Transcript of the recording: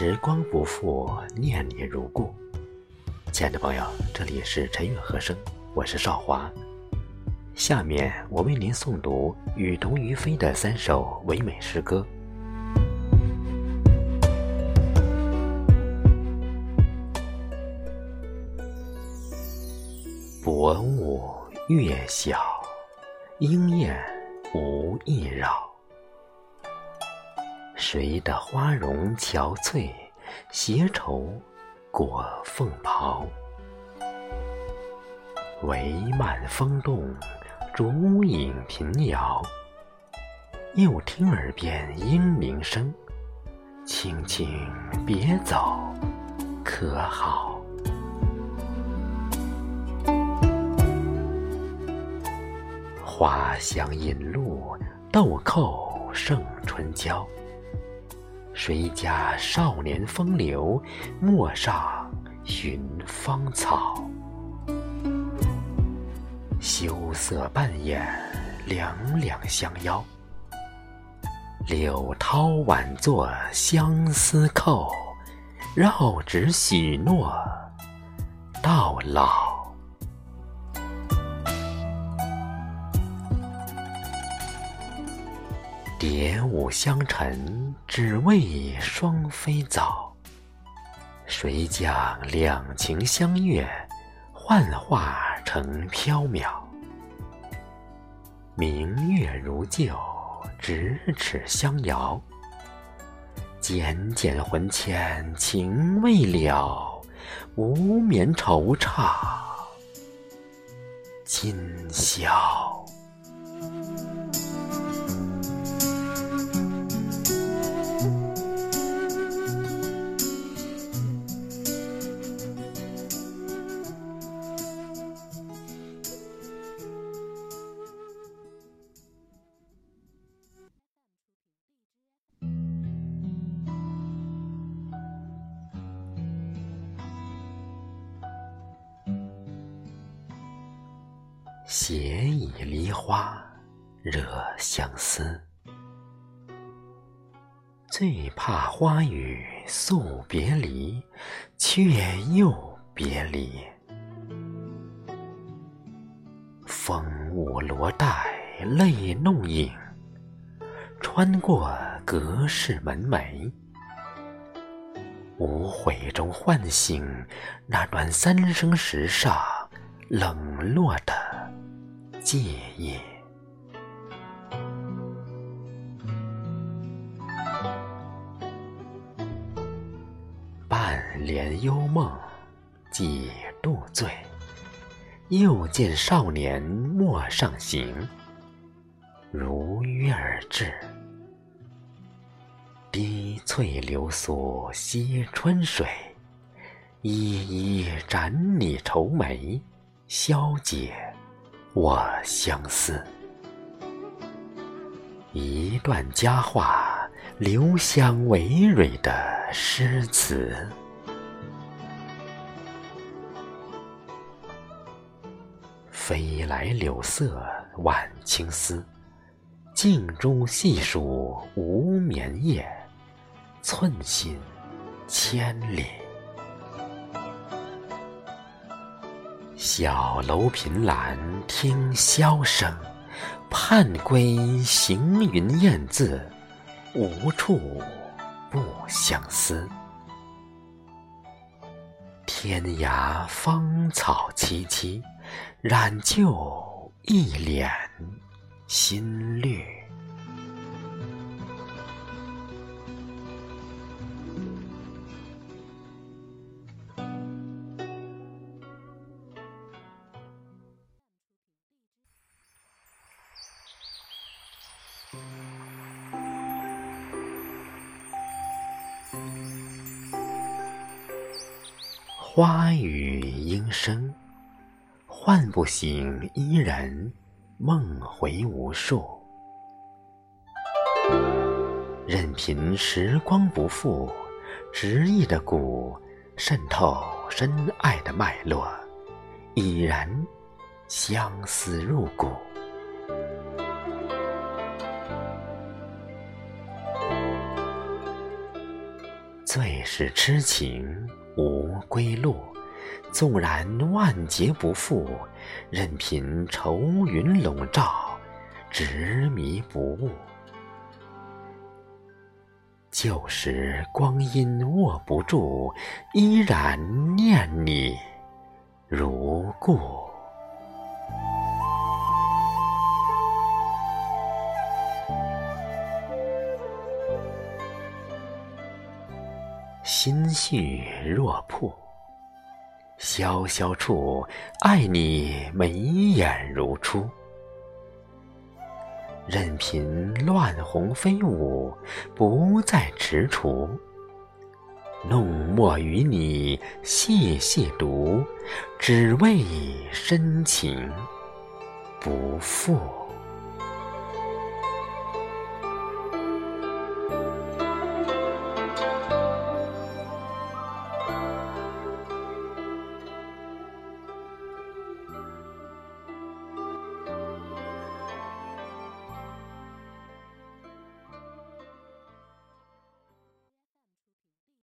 时光不负，念你如故。亲爱的朋友，这里是陈韵和声，我是少华。下面我为您诵读雨桐于飞的三首唯美诗歌。薄雾月小，莺燕无意扰。谁的花容憔悴，携愁裹凤袍？帷幔风动，烛影频摇。又听耳边莺鸣声，轻轻别走，可好？花香引路，豆蔻胜春娇。谁家少年风流，陌上寻芳草？羞涩半掩，两两相邀。柳涛晚作相思扣，绕指许诺到老。蝶舞香尘，只为双飞早。谁将两情相悦，幻化成缥缈？明月如旧，咫尺相遥。剪剪魂牵，情未了，无眠惆怅今宵。斜倚梨花，惹相思。最怕花雨诉别离，却又别离。风舞罗带泪弄影，穿过隔世门楣。无悔中唤醒那段三生石上冷落的。借夜，半帘幽梦几度醉，又见少年陌上行，如约而至。滴翠流苏惜春水，一一展你愁眉，消解。我相思，一段佳话，留香葳蕤的诗词。飞来柳色晚青丝，镜中细数无眠夜，寸心千里。小楼凭栏听箫声，盼归行云雁字，无处不相思。天涯芳草萋萋，染就一脸心绿。花语莺声，唤不醒伊人，梦回无数。任凭时光不负，执意的骨渗透深爱的脉络，已然相思入骨。最是痴情无归路，纵然万劫不复，任凭愁云笼罩，执迷不悟。旧时光阴握不住，依然念你如故。心绪若瀑，萧萧处，爱你眉眼如初。任凭乱红飞舞，不再踟蹰。弄墨与你细细读，只为深情不负。